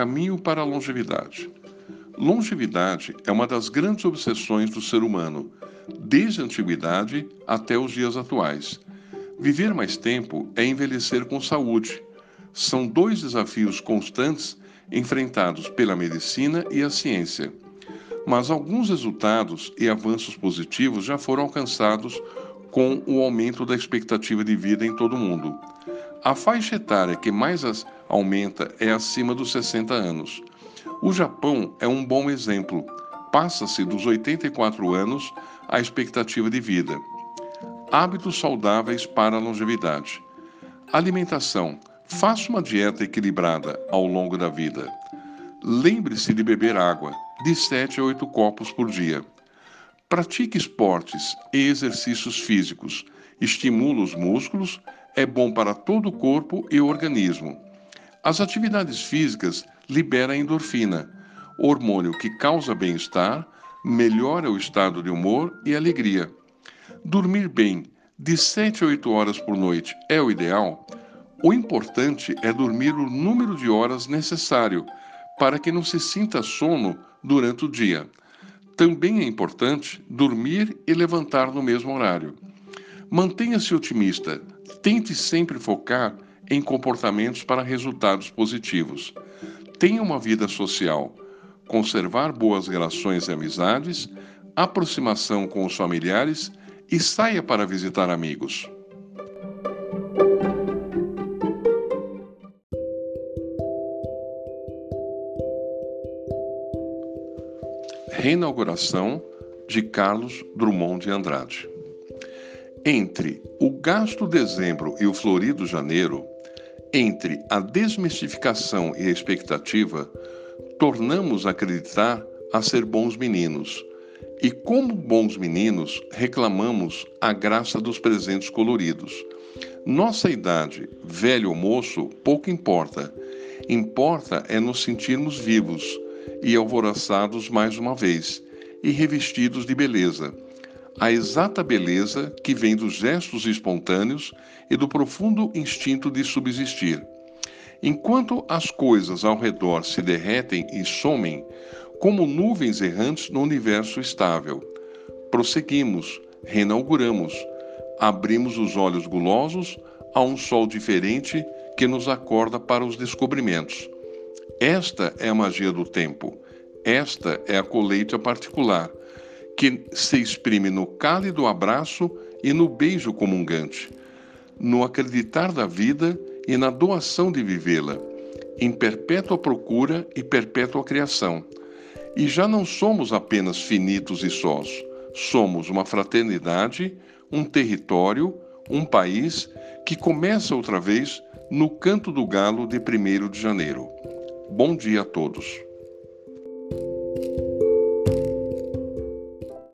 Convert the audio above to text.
caminho para a longevidade. Longevidade é uma das grandes obsessões do ser humano, desde a antiguidade até os dias atuais. Viver mais tempo é envelhecer com saúde. São dois desafios constantes enfrentados pela medicina e a ciência. Mas alguns resultados e avanços positivos já foram alcançados com o aumento da expectativa de vida em todo o mundo. A faixa etária que mais aumenta é acima dos 60 anos. O Japão é um bom exemplo. Passa-se dos 84 anos a expectativa de vida. Hábitos saudáveis para a longevidade. Alimentação. Faça uma dieta equilibrada ao longo da vida. Lembre-se de beber água, de 7 a 8 copos por dia. Pratique esportes e exercícios físicos. Estimula os músculos, é bom para todo o corpo e organismo. As atividades físicas liberam endorfina, hormônio que causa bem-estar, melhora o estado de humor e alegria. Dormir bem, de 7 a 8 horas por noite, é o ideal? O importante é dormir o número de horas necessário para que não se sinta sono durante o dia. Também é importante dormir e levantar no mesmo horário. Mantenha-se otimista. Tente sempre focar em comportamentos para resultados positivos. Tenha uma vida social. Conservar boas relações e amizades, aproximação com os familiares e saia para visitar amigos. Reinauguração de Carlos Drummond de Andrade. Entre o gasto dezembro e o florido janeiro, entre a desmistificação e a expectativa, tornamos acreditar a ser bons meninos. E como bons meninos, reclamamos a graça dos presentes coloridos. Nossa idade, velho ou moço, pouco importa. Importa é nos sentirmos vivos e alvoroçados mais uma vez, e revestidos de beleza. A exata beleza que vem dos gestos espontâneos e do profundo instinto de subsistir. Enquanto as coisas ao redor se derretem e somem, como nuvens errantes no universo estável, prosseguimos, reinauguramos, abrimos os olhos gulosos a um sol diferente que nos acorda para os descobrimentos. Esta é a magia do tempo. Esta é a colheita particular, que se exprime no cálido abraço e no beijo comungante, no acreditar da vida e na doação de vivê-la, em perpétua procura e perpétua criação. E já não somos apenas finitos e sós, somos uma fraternidade, um território, um país que começa outra vez no canto do galo de 1 de janeiro. Bom dia a todos.